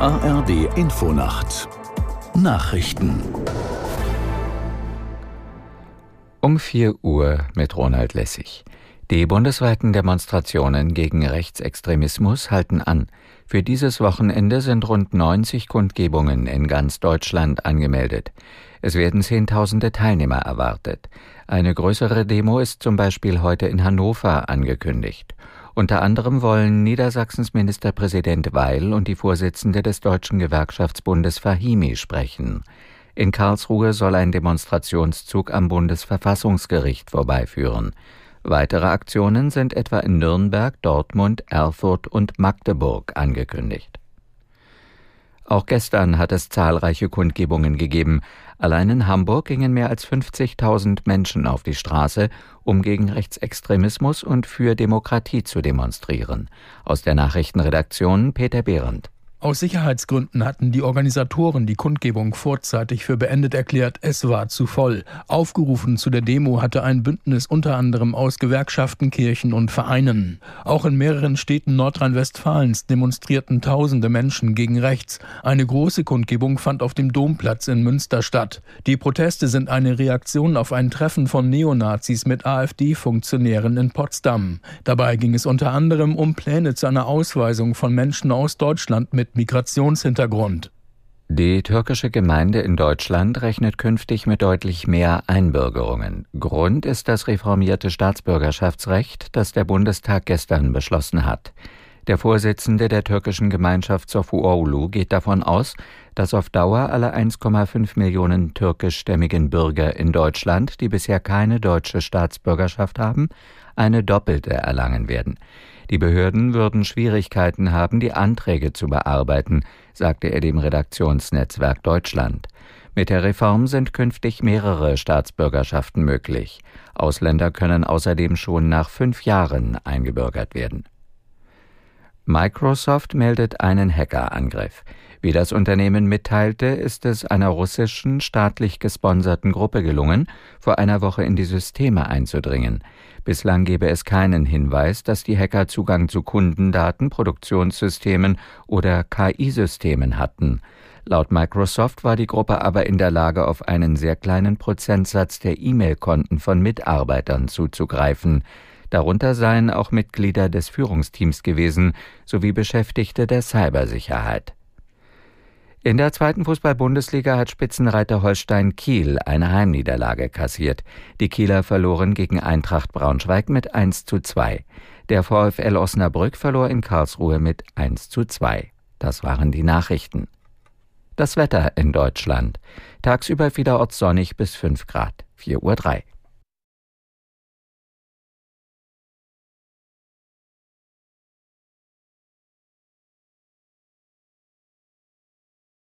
ARD Infonacht Nachrichten um 4 Uhr mit Ronald Lessig. Die bundesweiten Demonstrationen gegen Rechtsextremismus halten an. Für dieses Wochenende sind rund 90 Kundgebungen in ganz Deutschland angemeldet. Es werden Zehntausende Teilnehmer erwartet. Eine größere Demo ist zum Beispiel heute in Hannover angekündigt. Unter anderem wollen Niedersachsens Ministerpräsident Weil und die Vorsitzende des Deutschen Gewerkschaftsbundes Fahimi sprechen. In Karlsruhe soll ein Demonstrationszug am Bundesverfassungsgericht vorbeiführen. Weitere Aktionen sind etwa in Nürnberg, Dortmund, Erfurt und Magdeburg angekündigt. Auch gestern hat es zahlreiche Kundgebungen gegeben. Allein in Hamburg gingen mehr als 50.000 Menschen auf die Straße, um gegen Rechtsextremismus und für Demokratie zu demonstrieren. Aus der Nachrichtenredaktion Peter Behrendt. Aus Sicherheitsgründen hatten die Organisatoren die Kundgebung vorzeitig für beendet erklärt, es war zu voll. Aufgerufen zu der Demo hatte ein Bündnis unter anderem aus Gewerkschaften, Kirchen und Vereinen. Auch in mehreren Städten Nordrhein-Westfalens demonstrierten tausende Menschen gegen rechts. Eine große Kundgebung fand auf dem Domplatz in Münster statt. Die Proteste sind eine Reaktion auf ein Treffen von Neonazis mit AfD-Funktionären in Potsdam. Dabei ging es unter anderem um Pläne zu einer Ausweisung von Menschen aus Deutschland mit Migrationshintergrund. Die türkische Gemeinde in Deutschland rechnet künftig mit deutlich mehr Einbürgerungen. Grund ist das reformierte Staatsbürgerschaftsrecht, das der Bundestag gestern beschlossen hat. Der Vorsitzende der türkischen Gemeinschaft Sofuoğlu geht davon aus, dass auf Dauer alle 1,5 Millionen türkischstämmigen Bürger in Deutschland, die bisher keine deutsche Staatsbürgerschaft haben, eine doppelte erlangen werden. Die Behörden würden Schwierigkeiten haben, die Anträge zu bearbeiten, sagte er dem Redaktionsnetzwerk Deutschland. Mit der Reform sind künftig mehrere Staatsbürgerschaften möglich. Ausländer können außerdem schon nach fünf Jahren eingebürgert werden. Microsoft meldet einen Hackerangriff. Wie das Unternehmen mitteilte, ist es einer russischen staatlich gesponserten Gruppe gelungen, vor einer Woche in die Systeme einzudringen. Bislang gebe es keinen Hinweis, dass die Hacker Zugang zu Kundendaten, Produktionssystemen oder KI-Systemen hatten. Laut Microsoft war die Gruppe aber in der Lage, auf einen sehr kleinen Prozentsatz der E-Mail-Konten von Mitarbeitern zuzugreifen. Darunter seien auch Mitglieder des Führungsteams gewesen sowie Beschäftigte der Cybersicherheit. In der zweiten Fußball-Bundesliga hat Spitzenreiter Holstein Kiel eine Heimniederlage kassiert. Die Kieler verloren gegen Eintracht Braunschweig mit 1 zu 2. Der VfL Osnabrück verlor in Karlsruhe mit 1 zu 2. Das waren die Nachrichten. Das Wetter in Deutschland. Tagsüber vielerorts sonnig bis 5 Grad. 4.03 Uhr.